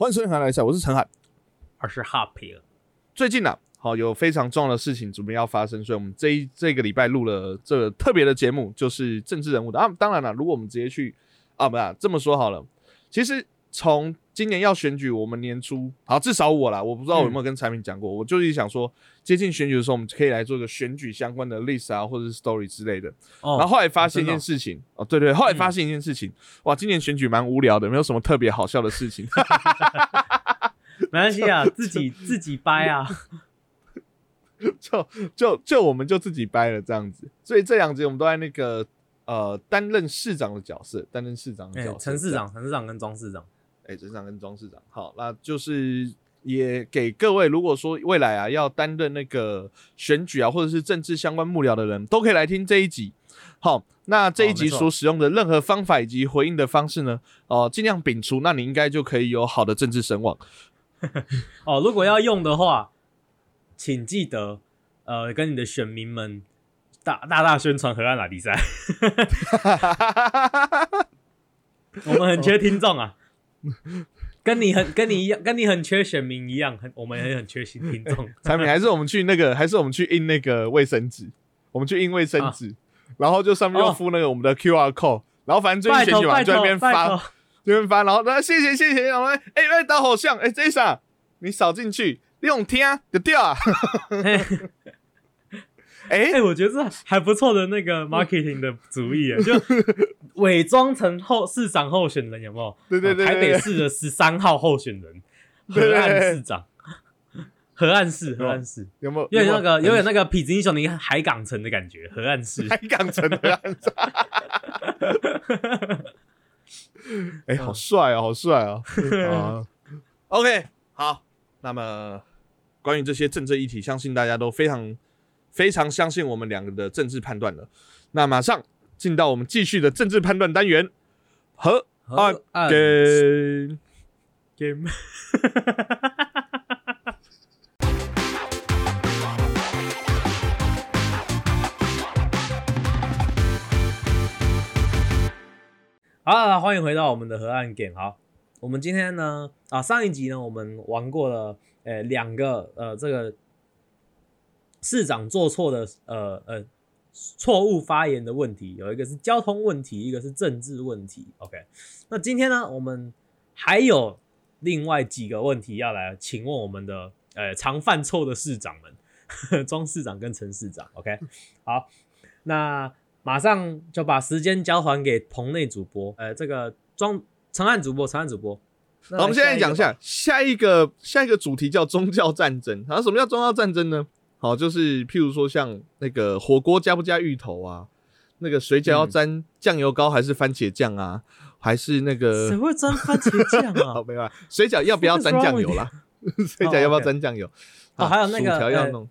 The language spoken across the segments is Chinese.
欢迎收听《韩来赛》，我是陈海。我是 Happy。最近呢、好有非常重要的事情准备要发生，所以我们这一这个礼拜录了这个特别的节目，就是政治人物的啊。当然了，如果我们直接去啊，不啊、这么说好了，其实从今年要选举，我们年初好至少我啦，我不知道我有没有跟产品讲过，我就是想说，接近选举的时候，我们可以来做一个选举相关的 list 啊，或者是 story 之类的。哦然后后来发现一件事情，哦，对对，后来发现一件事情，哇，今年选举蛮无聊的，没有什么特别好笑的事情。没关系啊，自己自己掰啊。就就就我们就自己掰了这样子，所以这两集我们都在那个呃担任市长的角色，担任市长的哎角，色。陈市长、陈市长跟庄市长，哎，陈市长跟庄市长，好，那就是也给各位，如果说未来啊要担任那个选举啊，或者是政治相关幕僚的人，都可以来听这一集。好，那这一集所使用的任何方法以及回应的方式呢，哦、尽量摒除，那你应该就可以有好的政治声望。哦，如果要用的话，请记得呃跟你的选民们大大大宣传河岸拉比赛，我们很缺听众啊。跟你很跟你一样，跟你很缺选民一样，很我们也很缺新听众。产品还是我们去那个，还是我们去印那个卫生纸，我们去印卫生纸，然后就上面又附那个我们的 QR code，然后反正最拜近选举嘛，托拜托就那边发，这边发，然后那谢谢谢谢，然后哎哎导好像哎这一啥，你扫进去，你用听就掉啊，哎哎、我觉得这还不错的那个 marketing 的主意耶，就伪装成候市长候选人，有没有？对对对台北市的十三号候选人，河岸市长，河岸市，河岸市，有没有？有点那个有点那那个痞子英雄的海港城的感觉，河岸市。海港城的哎好帅哦，好帅哦，啊，OK 好，那么关于这些政治议题，相信大家都非常非常相信我们两个的政治判断了。那马上进到我们继续的政治判断单元，和岸河岸跟 game，好了，欢迎回到我们的河岸 game。好，我们今天呢，啊，上一集呢，我们玩过了，呃，两个，呃，这个市长做错的，呃呃，错误发言的问题，有一个是交通问题，一个是政治问题。OK，那今天呢，我们还有另外几个问题要来请问我们的呃常犯错的市长们，庄市长跟陈市长。OK，好，那马上就把时间交还给棚内主播，呃，这个庄陈汉主播，陈汉主播。我们现在讲一下下一个下一个主题叫宗教战争。然后什么叫宗教战争呢？好，就是譬如说像那个火锅加不加芋头啊，那个水饺要嗯沾酱油膏还是番茄酱啊，还是那谁个会沾番茄酱好啊？没有啊，水饺要不要沾酱油啦？水饺要不要沾酱油？哦啊还有那个薯条要呃弄，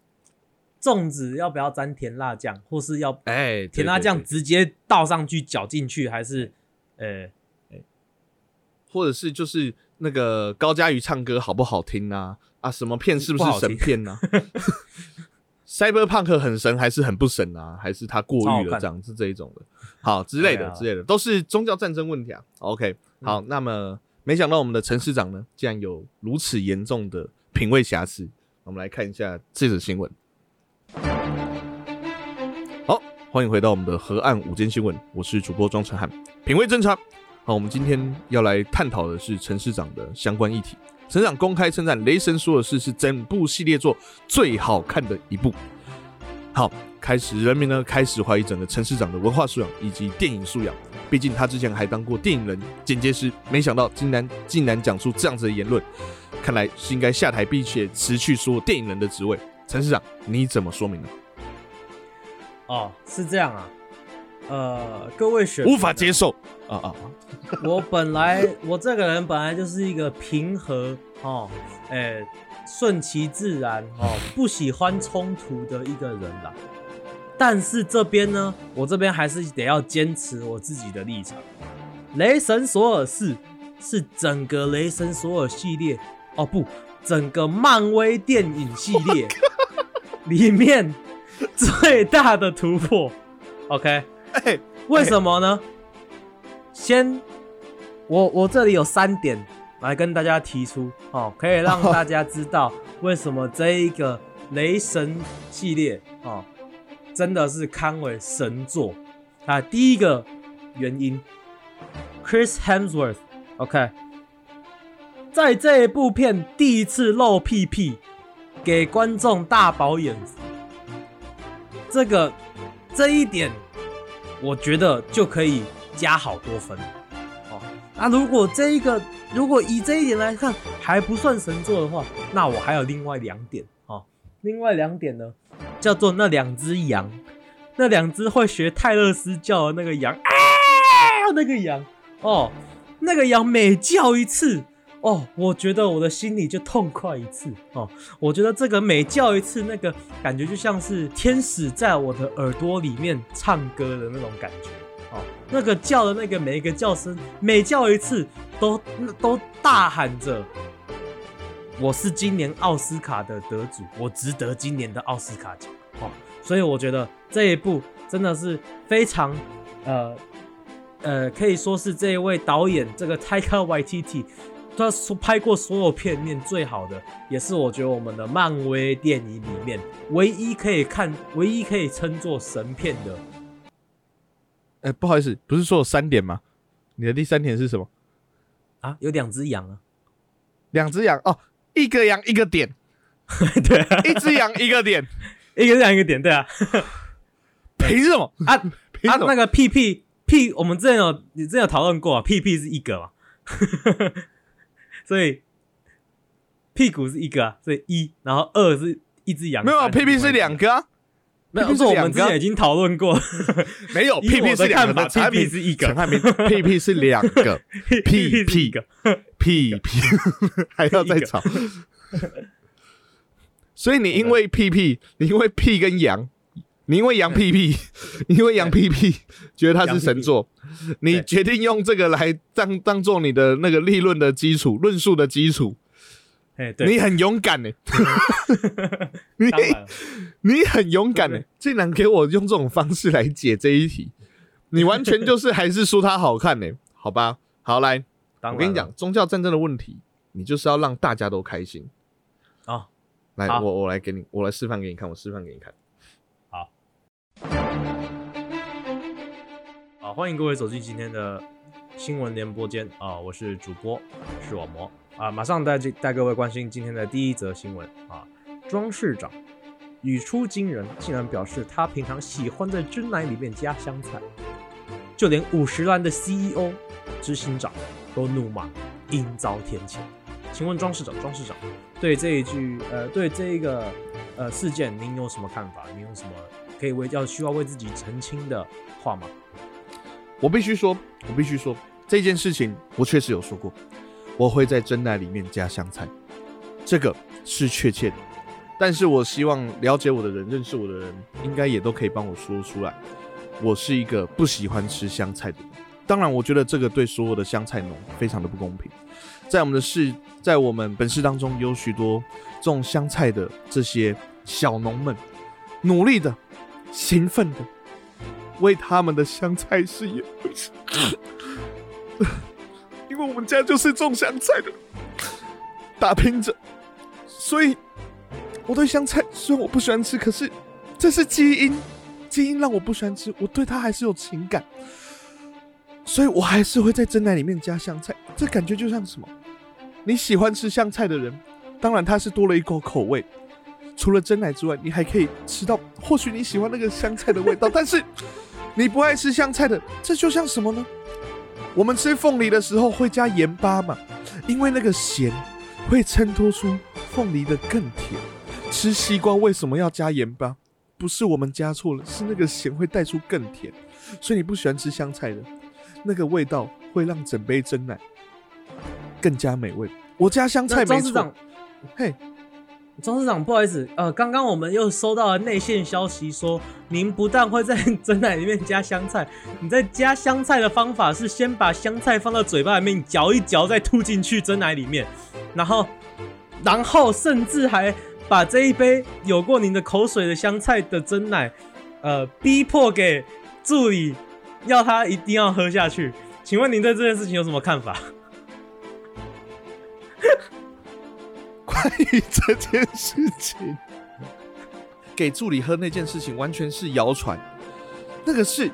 粽子要不要沾甜辣酱，或是要哎，甜辣酱直接倒上去搅进去，还是呃或者是就是那个高佳瑜唱歌好不好听啊？啊，什么片是不是神片呢、啊？Cyberpunk 很神还是很不神啊？还是他过誉了这样是这一种的，好之类的、之类的，都是宗教战争问题啊。OK，好，那么没想到我们的陈市长呢，竟然有如此严重的品味瑕疵。我们来看一下这则新闻。好，欢迎回到我们的河岸午间新闻，我是主播庄成汉，品味侦查。好，我们今天要来探讨的是陈市长的相关议题。陈市长公开称赞《雷神说的事》是整部系列作最好看的一部。好，开始人民呢开始怀疑整个陈市长的文化素养以及电影素养。毕竟他之前还当过电影人、剪接师，没想到竟然竟然讲出这样子的言论，看来是应该下台，并且辞去所有电影人的职位。陈市长，你怎么说明呢？哦是这样啊，呃，各位选无法接受啊啊！啊我本来我这个人本来就是一个平和哦，哎、顺其自然哦，不喜欢冲突的一个人啦。但是这边呢，我这边还是得要坚持我自己的立场。雷神索尔四是整个雷神索尔系列哦不，整个漫威电影系列 里面最大的突破。OK，哎、为什么呢？先，我我这里有三点来跟大家提出哦，可以让大家知道为什么这一个雷神系列哦，真的是堪为神作啊。第一个原因，Chris Hemsworth，OK，在这一部片第一次露屁屁，给观众大饱眼福，这个这一点，我觉得就可以加好多分。哦那如果这一个，如果以这一点来看还不算神作的话，那我还有另外两点哦。另外两点呢，叫做那两只羊，那两只会学泰勒斯叫的那个羊啊，那个羊哦，那个羊每叫一次哦，我觉得我的心里就痛快一次哦。我觉得这个每叫一次，那个感觉就像是天使在我的耳朵里面唱歌的那种感觉。哦，那个叫的那个每一个叫声，每叫一次都都大喊着：“我是今年奥斯卡的得主，我值得今年的奥斯卡奖。”哦，所以我觉得这一部真的是非常，呃呃，可以说是这一位导演这个 Taika Waititi，他所拍过所有片面最好的，也是我觉得我们的漫威电影里面唯一可以看、唯一可以称作神片的。哎，不好意思，不是说有三点吗？你的第三点是什么？啊，有两只羊啊，两只羊哦，一个羊一个点，对，一只羊一个点，一个羊一个点，对啊，凭什么 啊？啊，那个屁屁屁，我们之前有你之前有讨论过啊，屁屁是一个嘛，所以屁股是一个啊，所以一，然后二是一只羊，没有啊，屁屁是两个啊。那是我们之前已经讨论过，没有屁屁是两个，屁屁是一个，陈汉明屁屁是两个，屁屁个。屁屁。还要再吵，所以你因为屁屁，你因为屁跟羊，你因为羊屁屁，因为羊屁屁觉得它是神作，你决定用这个来当当做你的那个立论的基础，论述的基础。你很勇敢呢，你你很勇敢呢，竟然给我用这种方式来解这一题，你完全就是还是说它好看呢？好吧，好来，我跟你讲，宗教战争的问题，你就是要让大家都开心。啊！来，我我来给你，我来示范给你看，我示范给你看。好，欢迎各位走进今天的新闻联播间啊！我是主播视网膜。啊，马上带带各位关心今天的第一则新闻啊！庄市长语出惊人，竟然表示他平常喜欢在真奶里面加香菜，就连五十岚的 CEO 执行长都怒骂，应遭天谴。请问庄市长，庄市长对这一句呃，对这一个呃事件，您有什么看法？您有什么可以为要需要为自己澄清的话吗？我必须说，我必须说这件事情，我确实有说过。我会在真奶里面加香菜，这个是确切的。但是我希望了解我的人、认识我的人，应该也都可以帮我说出来。我是一个不喜欢吃香菜的人。当然，我觉得这个对所有的香菜农非常的不公平。在我们的市，在我们本市当中，有许多种香菜的这些小农们，努力的、勤奋的，为他们的香菜事业。因为我们家就是种香菜的，打拼着，所以我对香菜虽然我不喜欢吃，可是这是基因，基因让我不喜欢吃，我对它还是有情感，所以我还是会在蒸奶里面加香菜。这感觉就像什么？你喜欢吃香菜的人，当然他是多了一口口味，除了蒸奶之外，你还可以吃到或许你喜欢那个香菜的味道。但是你不爱吃香菜的，这就像什么呢？我们吃凤梨的时候会加盐巴嘛？因为那个咸会衬托出凤梨的更甜。吃西瓜为什么要加盐巴？不是我们加错了，是那个咸会带出更甜。所以你不喜欢吃香菜的，那个味道会让整杯蒸奶更加美味。我加香菜没错。嘿。庄市长，不好意思，呃，刚刚我们又收到了内线消息，说您不但会在 蒸奶里面加香菜，你在加香菜的方法是先把香菜放到嘴巴里面嚼一嚼，再吐进去蒸奶里面，然后，然后甚至还把这一杯有过您的口水的香菜的蒸奶，呃，逼迫给助理要他一定要喝下去。请问您对这件事情有什么看法？关于这件事情，给助理喝那件事情完全是谣传。那个是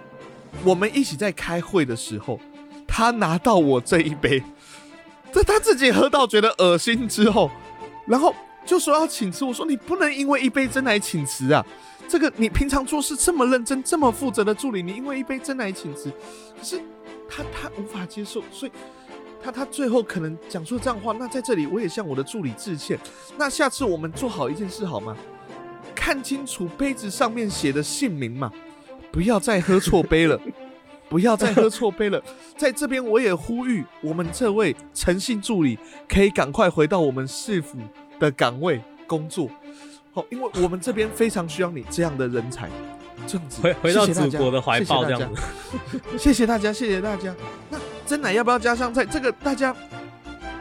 我们一起在开会的时候，他拿到我这一杯，在他自己喝到觉得恶心之后，然后就说要请辞。我说你不能因为一杯真奶请辞啊！这个你平常做事这么认真、这么负责的助理，你因为一杯真奶请辞，可是他他无法接受，所以他他最后可能讲出这样话。那在这里我也向我的助理致歉。那下次我们做好一件事好吗？看清楚杯子上面写的姓名嘛。不要再喝错杯了，不要再喝错杯了。在这边，我也呼吁我们这位诚信助理，可以赶快回到我们市府的岗位工作。好，因为我们这边非常需要你这样的人才。这样子，回回到祖国的怀抱，这样子。谢谢大家，谢谢大家。那真奶要不要加香菜？这个大家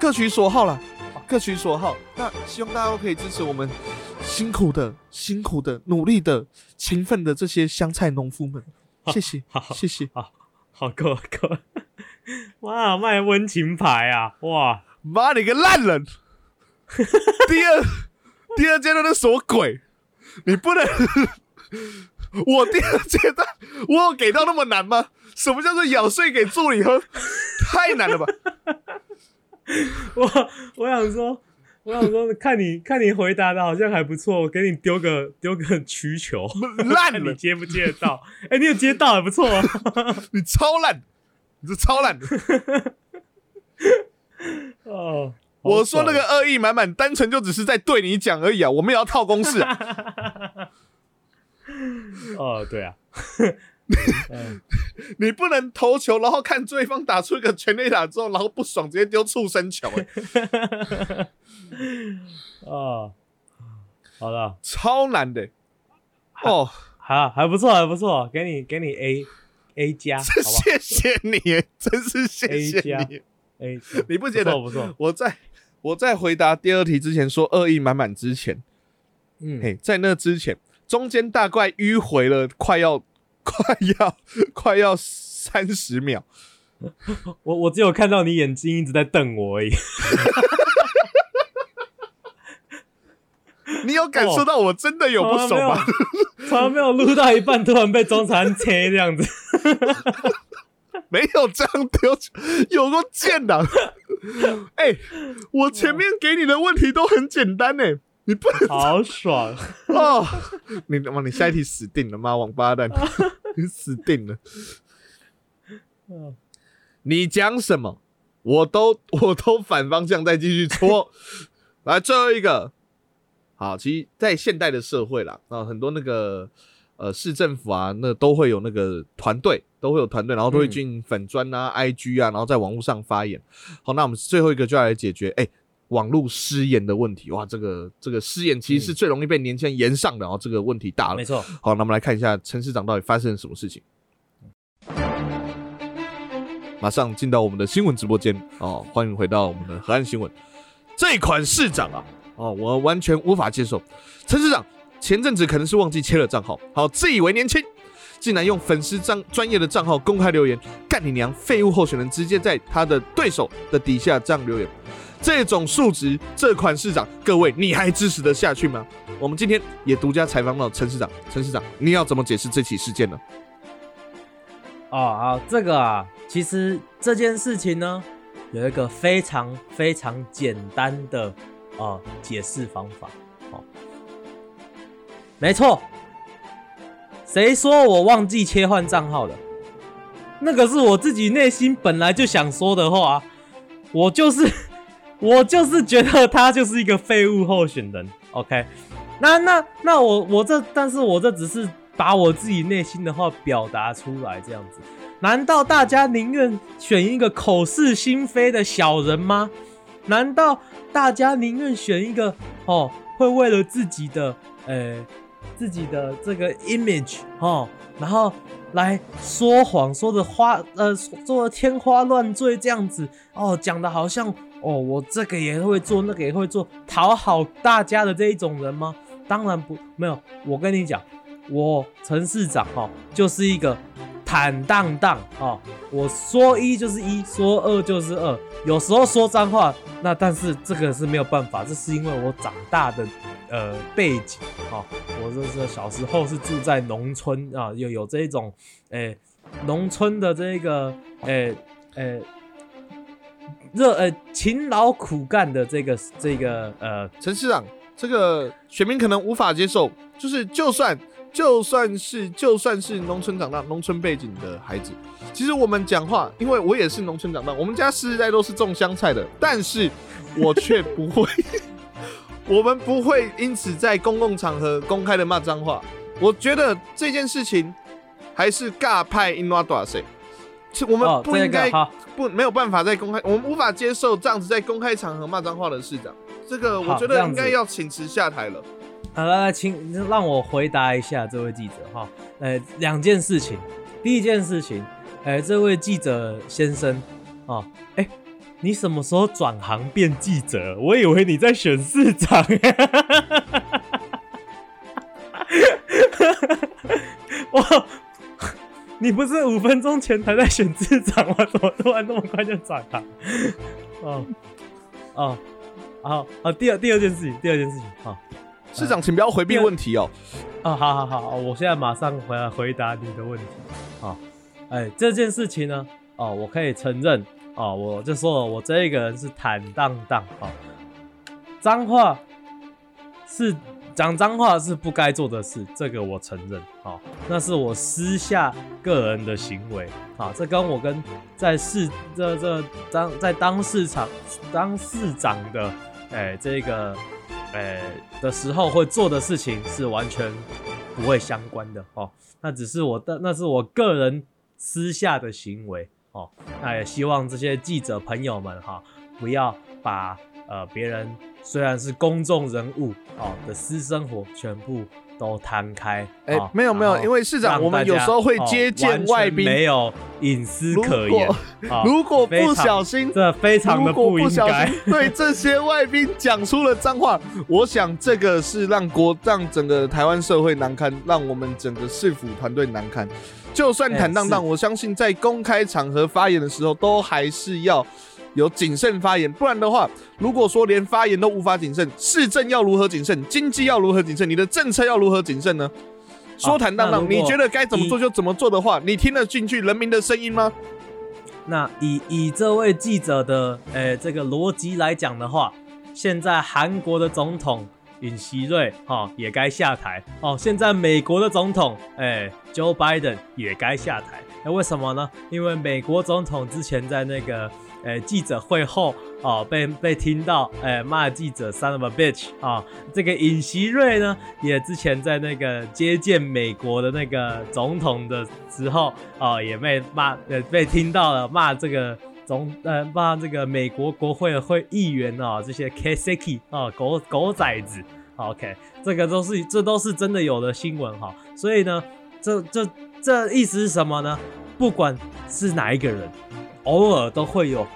各取所好了，各取所好。那希望大家都可以支持我们。辛苦的、辛苦的、努力的、勤奋的这些香菜农夫们，谢谢，谢谢，好，好够够，哇，卖温情牌啊，哇，妈你个烂人！第二第二阶段的什么鬼？你不能，我第二阶段我有给到那么难吗？什么叫做咬碎给助理喝？太难了吧！我我想说。我想说，看你看你回答的好像还不错，我给你丢个丢个曲球，烂了，你接不接得到？哎，你有接到，还不错啊！你超烂，你这超烂的。哦，我说那个恶意满满，单纯就只是在对你讲而已啊！我们也要套公式。哦，对啊。你不能投球，然后看对方打出一个全垒打之后，然后不爽直接丢畜生球。哦，好了，超难的。哦，好，还不错，还不错，给你给你 A A 加，谢谢你，真是谢谢你。A，你不觉得不错？我在我在回答第二题之前说恶意满满之前，嗯，嘿，在那之前，中间大概迂回了快要。快要快要三十秒，我我只有看到你眼睛一直在瞪我而已。你有感受到我真的有不爽吗？从来没有录到一半，突然被中餐切这样子，没有这样丢，有个贱的。哎，我前面给你的问题都很简单呢。你不能好爽 哦！你妈，你下一题死定了，妈王八蛋，你 死定了！你讲什么，我都我都反方向再继续戳。来，最后一个，好，其实，在现代的社会啦，啊，很多那个呃市政府啊，那都会有那个团队，都会有团队，然后都会进粉砖啊、IG 啊，然后在网络上发言。好，那我们最后一个就要来解决，哎。网络失言的问题，哇，这个这个失言其实是最容易被年轻人言上的，哦，这个问题大了。没错。好，那我们来看一下陈市长到底发生了什么事情。马上进到我们的新闻直播间哦，欢迎回到我们的河岸新闻。这款市长啊，哦，我完全无法接受。陈市长前阵子可能是忘记切了账号，好自以为年轻，竟然用粉丝账专业的账号公开留言，干你娘废物候选人，直接在他的对手的底下这样留言。这种数值，这款市长，各位你还支持得下去吗？我们今天也独家采访到陈市长，陈市长，你要怎么解释这起事件呢？哦，好，这个啊，其实这件事情呢，有一个非常非常简单的啊解释方法。哦，没错，谁说我忘记切换账号了？那个是我自己内心本来就想说的话，我就是。我就是觉得他就是一个废物候选人，OK？那那那我我这，但是我这只是把我自己内心的话表达出来，这样子。难道大家宁愿选一个口是心非的小人吗？难道大家宁愿选一个哦，会为了自己的呃自己的这个 image 哦，然后来说谎，说的花呃，说的天花乱坠这样子哦，讲的好像。哦，我这个也会做，那个也会做，讨好大家的这一种人吗？当然不，没有。我跟你讲，我陈市长哈，就是一个坦荡荡哦，我说一就是一，说二就是二，有时候说脏话，那但是这个是没有办法，这是因为我长大的呃背景哦，我这是小时候是住在农村啊，有有这种诶农村的这个诶诶热呃勤劳苦干的这个这个呃陈市长，这个选民可能无法接受，就是就算就算是就算是农村长大、农村背景的孩子，其实我们讲话，因为我也是农村长大，我们家世世代都是种香菜的，但是我却不会，我们不会因此在公共场合公开的骂脏话。我觉得这件事情还是尬派 in w a d a 谁，我们不应该、不没有办法在公开，我们无法接受这样子在公开场合骂脏话的市长。这个我觉得应该要请辞下台了。好，来来，请让我回答一下这位记者哈。呃，两件事情，第一件事情，呃，这位记者先生哦，哎，你什么时候转行变记者？我以为你在选市长。我，你不是五分钟前才在选市长吗？怎么突然那么快就转了？哦，哦，好，好，第二第二件事情，第二件事情，好。市长，请不要回避问题哦。啊，好好好，我现在马上回来回答你的问题。好，哎，这件事情呢，哦，我可以承认，哦，我就说了，我这一个人是坦荡荡，哦，脏话是讲脏话是不该做的事，这个我承认，哦，那是我私下个人的行为，啊，这跟我跟在市这这当在当市场当市长的，哎，这个。呃的时候会做的事情是完全不会相关的哦，那只是我的那是我个人私下的行为哦，那也希望这些记者朋友们哈、不要把呃别人虽然是公众人物哦的私生活全部都摊开，哎哦没有没有因为市长我们有时候会哦接见外宾没有隐私可言，哦如果不小心，这非常的不应该。对这些外宾讲出了脏话，我想这个是让国让整个台湾社会难堪，让我们整个市府团队难堪。就算坦荡荡，我相信在公开场合发言的时候，都还是要有谨慎发言，不然的话，如果说连发言都无法谨慎，市政要如何谨慎，经济要如何谨慎，你的政策要如何谨慎呢？说坦荡荡，你觉得该怎么做就怎么做的话，你听得进去人民的声音吗？那以以这位记者的呃这个逻辑来讲的话，现在韩国的总统尹锡瑞哦也该下台哦，现在美国的总统哎 Joe Biden 也该下台。那为什么呢？因为美国总统之前在那个呃记者会后哦被被听到哎骂记者 son of a bitch 啊、这个尹锡瑞呢也之前在那个接见美国的那个总统的时候哦也被骂呃被听到了骂这个。总呃骂这个美国国会的会议员哦，这些 Kaseki 哦狗狗崽子，OK，这个都是这都是真的有的新闻哈，所以呢，这这这意思是什么呢？不管是哪一个人，偶尔都会有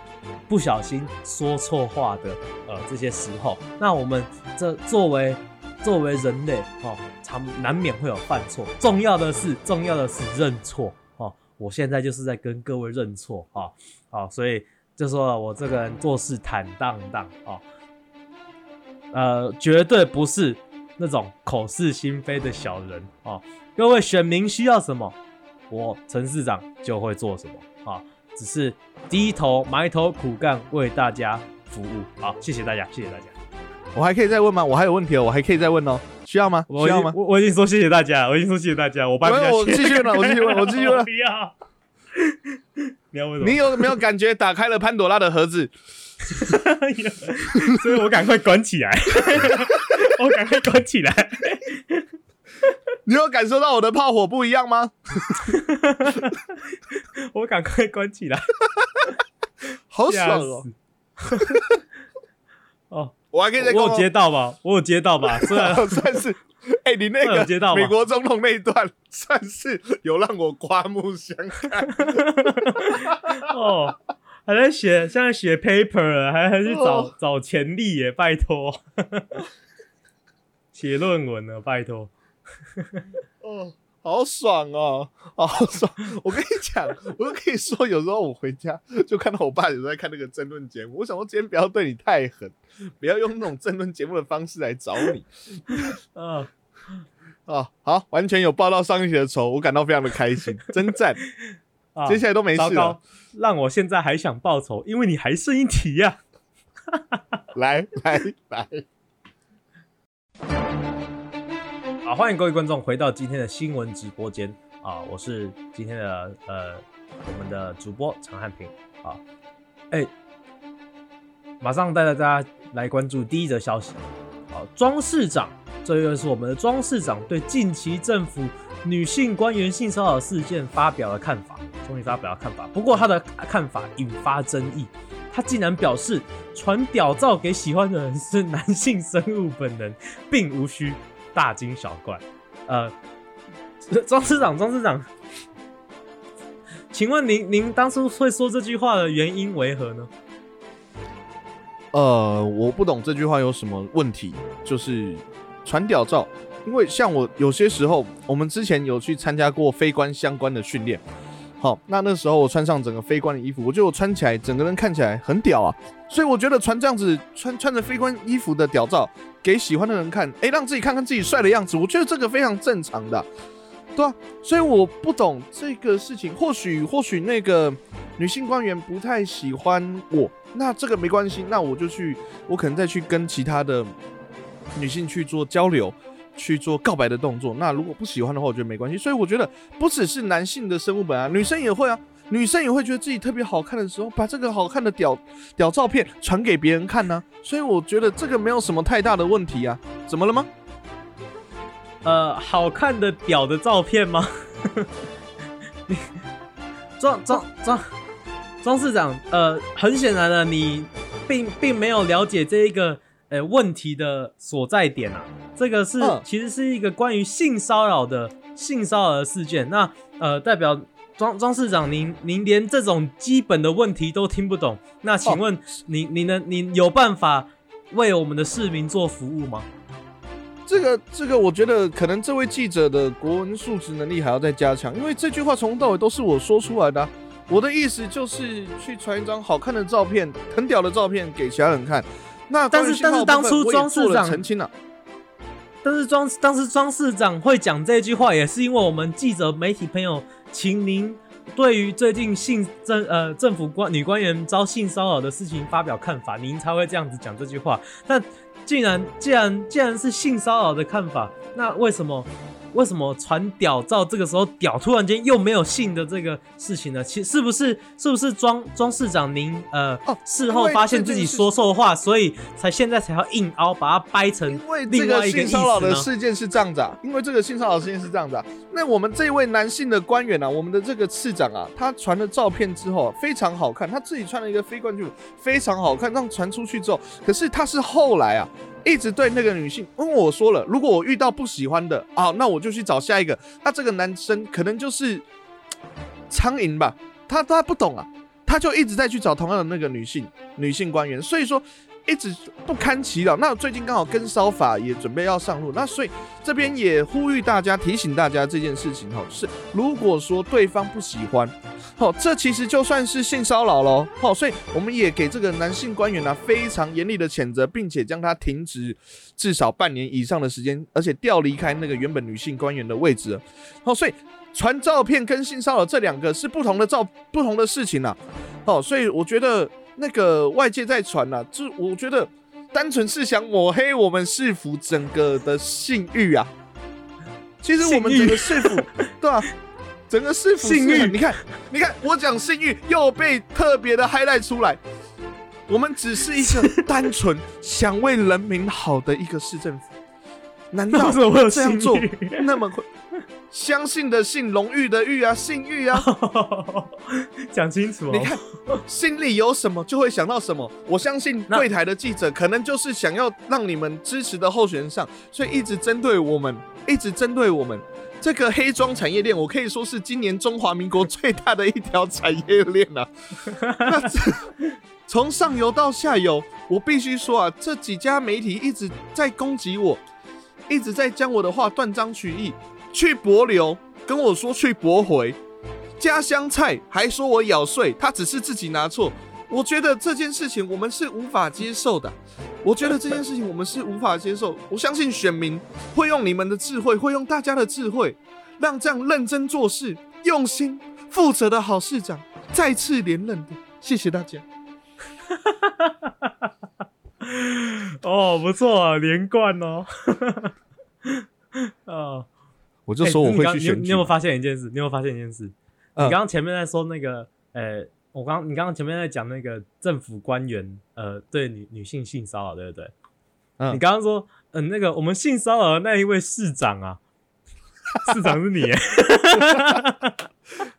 不小心说错话的呃这些时候，那我们这作为作为人类哦，常难免会有犯错，重要的是重要的是认错哦。我现在就是在跟各位认错啊，好、所以就说我这个人做事坦荡荡哦，呃，绝对不是那种口是心非的小人哦。各位选民需要什么，我陈市长就会做什么啊，只是低头埋头苦干为大家服务。好，谢谢大家，谢谢大家。我还可以再问吗？我还有问题哦，我还可以再问哦，需要吗？我需要吗？我我已经说谢谢大家，我已经说谢谢大家，我办不下去。我继续问了 我继续问我继续问不要。你要问什么？你有没有感觉打开了潘朵拉的盒子？所以我赶快关起来，我赶快关起来。你有感受到我的炮火不一样吗？我赶快关起来，好吓爽哦！哦，我还可以再跟我有接到吧？我有接到吧？虽然算是，哎、你那个接到美国总统那一段，算是有让我刮目相看。哦，还在写，现在写 paper 了，还还去找、哦找潜力耶，拜托，写论文了，拜托。哦，好爽哦，好爽！我跟你讲，我就可以说，有时候我回家就看到我爸有时候在看那个争论节目，我想说今天不要对你太狠，不要用那种争论节目的方式来找你。嗯，啊，好，完全有报到上一期的仇，我感到非常的开心，真赞！啊接下来都没事了，，让我现在还想报仇，因为你还剩一题呀、来来来，好，欢迎各位观众回到今天的新闻直播间啊！我是今天的呃我们的主播陈汉平啊，哎、马上带大家来关注第一则消息。好，庄市长，这又是我们的庄市长对近期政府女性官员性骚扰事件发表了看法，终于发表了看法。不过他的看法引发争议，他竟然表示传屌照给喜欢的人是男性生物本能，并无需大惊小怪。呃，庄市长，庄市长，请问您您当初会说这句话的原因为何呢？呃，我不懂这句话有什么问题，就是传屌照，因为像我有些时候，我们之前有去参加过非官相关的训练，好，那那时候我穿上整个飞官的衣服，我觉得我穿起来整个人看起来很屌啊，所以我觉得穿这样子穿穿着飞官衣服的屌照给喜欢的人看，诶，让自己看看自己帅的样子，我觉得这个非常正常的、对啊，所以我不懂这个事情，或许或许那个女性官员不太喜欢我，那这个没关系，那我就去，我可能再去跟其他的女性去做交流，去做告白的动作。那如果不喜欢的话，我觉得没关系。所以我觉得不只是男性的生物本啊，女生也会啊，女生也会觉得自己特别好看的时候，把这个好看的屌屌照片传给别人看呢、所以我觉得这个没有什么太大的问题啊。怎么了吗？呃，好看的屌的照片吗？你 庄庄庄庄市长，呃，很显然的，你并并没有了解这一个呃问题的所在点啊。这个是、嗯其实是一个关于性骚扰的性骚扰的事件。那呃，代表庄庄市长，您您连这种基本的问题都听不懂，那请问您您能您有办法为我们的市民做服务吗？这个这个，我觉得可能这位记者的国文素质能力还要再加强，因为这句话从头到尾都是我说出来的啊、我的意思就是去传一张好看的照片、很屌的照片给其他人看。那但是但是当初庄市长澄清了，但是庄当时庄市长会讲这句话，也是因为我们记者媒体朋友，请您对于最近性政呃政府官女官员遭性骚扰的事情发表看法，您才会这样子讲这句话。但既然既然既然是性骚扰的看法，那为什么为什么传屌照这个时候屌突然间又没有性的这个事情呢？其是不是是不是庄庄市长您呃、哦事后发现自己说错话，所以才现在才要硬凹把它掰成因为这另外一个性骚扰的？事件是这样子啊，因为这个性骚扰事件是这样子啊。那我们这位男性的官员啊，我们的这个次长啊，他传了照片之后啊非常好看，他自己穿了一个飞冠军服，非常好看，让传出去之后，可是他是后来啊。一直对那个女性，因为我说了，如果我遇到不喜欢的啊，那我就去找下一个。那这个男生可能就是苍蝇吧，他他不懂啊，他就一直在去找同样的那个女性女性官员，所以说一直不堪其扰。那最近刚好跟骚法也准备要上路，那所以这边也呼吁大家、提醒大家这件事情哈，是如果说对方不喜欢，好，这其实就算是性骚扰喽。好，所以我们也给这个男性官员呢、非常严厉的谴责，并且将他停职至少半年以上的时间，而且调离开那个原本女性官员的位置。好，所以传照片跟性骚扰这两个是不同的照不同的事情啦。好，所以我觉得那个外界在传啦，就我觉得单纯是想抹黑我们市府整个的信誉啊。其实我们整个市府，对啊，整个市府信誉你看，你看我讲信誉又被特别的 highlight 出来。我们只是一个单纯想为人民好的一个市政府，难道 这样做那么会？相信的信，荣誉的誉啊，信誉啊，讲清楚哦。你看，心里有什么就会想到什么。我相信柜台的记者可能就是想要让你们支持的候选人上，所以一直针对我们，一直针对我们。这个黑庄产业链，我可以说是今年中华民国最大的一条产业链啊。那从上游到下游，我必须说啊，这几家媒体一直在攻击我，一直在将我的话断章取义，去博流，跟我说去驳回，加香菜还说我咬碎，他只是自己拿错。我觉得这件事情我们是无法接受的。我觉得这件事情我们是无法接受。我相信选民会用你们的智慧，会用大家的智慧，让这样认真做事、用心负责的好市长再次连任的。谢谢大家。哦，不错啊，连贯哦。啊，我就说我会去选举。你有没有发现一件事？你有没有发现一件事？你刚刚前面在说那个，呃，我刚你刚刚前面在讲那个政府官员，呃，对女女性性骚扰，对不对？嗯。你刚刚说，嗯，那个我们性骚扰的那一位市长啊，市长是你。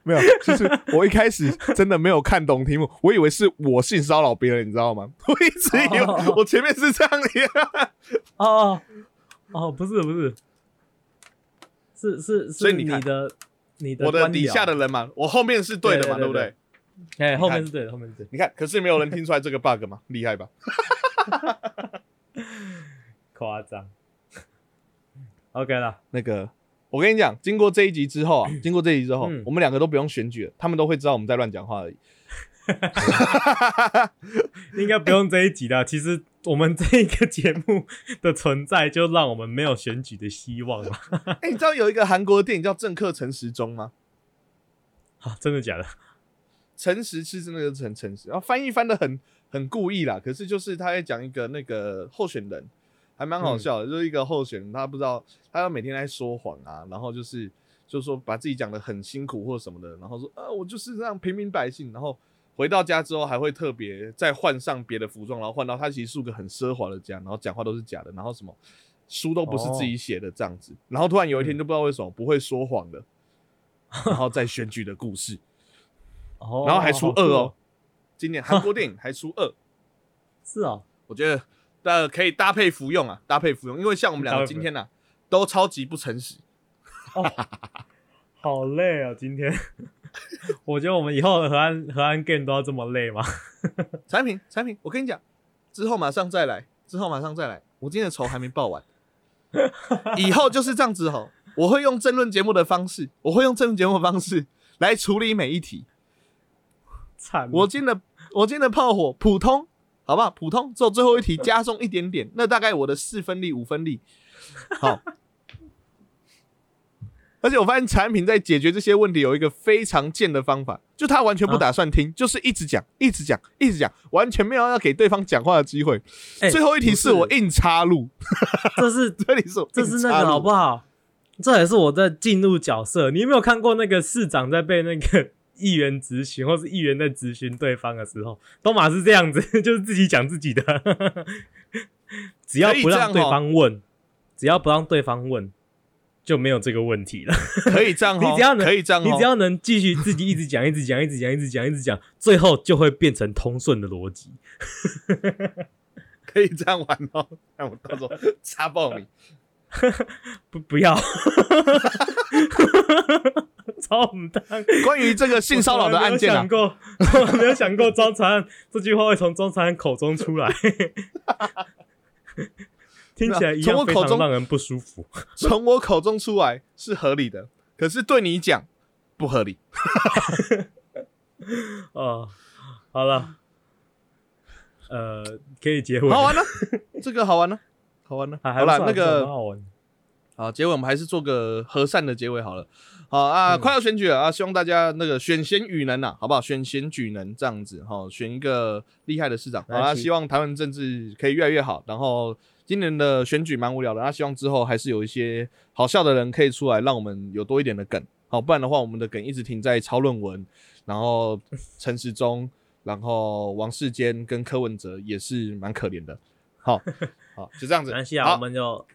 没有，就是我一开始真的没有看懂题目，我以为是我性骚扰别人，你知道吗？我一直以为我前面是这样的。哦哦，不是不是，是是，所以你的你的我的底下的人嘛，我后面是对的嘛，对不对？哎，后面是对的，后面是对。你看，可是没有人听出来这个 bug 嘛？厉害吧？夸张。OK 了，那个。我跟你讲，经过这一集之后啊，经过这一集之后，我们两个都不用选举了，他们都会知道我们在乱讲话而已。应该不用这一集的，其实我们这一个节目的存在就让我们没有选举的希望了。哎，你知道有一个韩国电影叫《政客陈时中》吗？啊，真的假的？诚实是真的就是很诚实，然后翻译翻的很很故意啦。可是就是他在讲一个那个候选人。还蛮好笑的，就是一个候选人，他不知道他要每天在说谎啊，然后就是就是说把自己讲的很辛苦或者什么的，然后说呃我就是让平民百姓，然后回到家之后还会特别再换上别的服装，然后换到他其实是个很奢华的家，然后讲话都是假的，然后什么书都不是自己写的这样子，然后突然有一天就不知道为什么不会说谎的，然后再选举的故事，哦，然后还出二哦，今年韩国电影还出二，是哦，我觉得。呃，可以搭配服用啊，搭配服用，因为像我们两个今天呢，都超级不诚实，好累啊！今天，我觉得我们以后的河岸河岸 game 都要这么累吗？产品产品，我跟你讲，之后马上再来，之后马上再来，我今天的仇还没报完，以后就是这样子吼，我会用争论节目的方式，我会用争论节目的方式来处理每一题。惨，我今天的我今天的炮火普通。好不好？普通，做最后一题加重一点点，那大概我的四分力、五分力。好，而且我发现产品在解决这些问题有一个非常贱的方法，就他完全不打算听，就是一直讲、一直讲、一直讲，完全没有要给对方讲话的机会。最后一题是我硬插入，这是 这里是这是那个好不好？这也是我在进入角色。你有没有看过那个市长在被那个？议员质询，或是议员在质询对方的时候，都马是这样子，就是自己讲自己的。只要不让对方问，只要不让对方问，就没有这个问题了。可以这样，你只要能，可以这样，你只要能继续自己一直讲，一直讲，一直讲，一直讲，一直讲，最后就会变成通顺的逻辑。可以这样玩哦，那我到时候插爆你。不，不要。超不当。关于这个性骚扰的案件啊，我没有想过庄长这句话会从庄长口中出来，听起来一样非常让人不舒服。从我口中出来是合理的，可是对你讲不合理。哦，好了，呃，可以结尾。好玩呢，这个好玩呢，好玩呢。好了，那个好结尾，我们还是做个和善的结尾好了。好啊，快要选举了啊！希望大家那个选贤与能呐，好不好？选贤举能这样子哈，选一个厉害的市长。好啊，希望台湾政治可以越来越好。然后今年的选举蛮无聊的，那希望之后还是有一些好笑的人可以出来，让我们有多一点的梗。好，不然的话，我们的梗一直停在抄论文，然后陈时中，然后王世坚跟柯文哲也是蛮可怜的。好，好，就这样子。没关啊，我们就。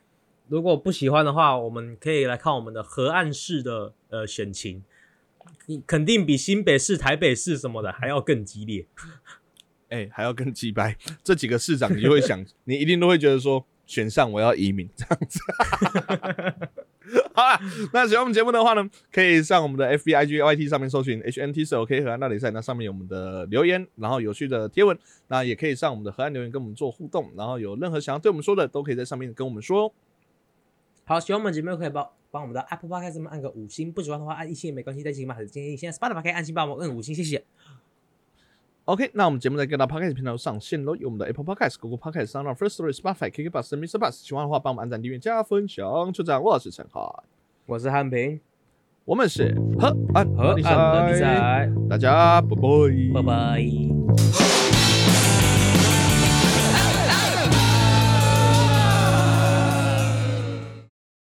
如果不喜欢的话，我们可以来看我们的河岸市的呃选情，你肯定比新北市、台北市什么的还要更激烈，哎，还要更击败这几个市长，你就会想，你一定都会觉得说，选上我要移民这样子。好了，那喜欢我们节目的话呢，可以上我们的 F B I G Y T 上面搜寻 H N T 是 O K 河岸大比赛，那上面有我们的留言，然后有趣的贴文，那也可以上我们的河岸留言跟我们做互动，然后有任何想要对我们说的，都可以在上面跟我们说。好，喜欢我们节目可以帮帮我们的 Apple Podcast 上按个五星，不喜欢的话按一星也没关系，但请把建议现在 Spotify 可以按星帮我们按五星，谢谢。OK，那我们节目在各大 Podcast 平台上线喽，有我们的 Apple Podcast、Google Podcast、s o u n d First Story、Spotify、KK Bus、Mr. Bus。喜欢的话，帮我们按赞、订阅、加分享。就这样，我是陈海，我是汉平，我们是和安和比岸的比赛，赛，大家拜拜，拜拜。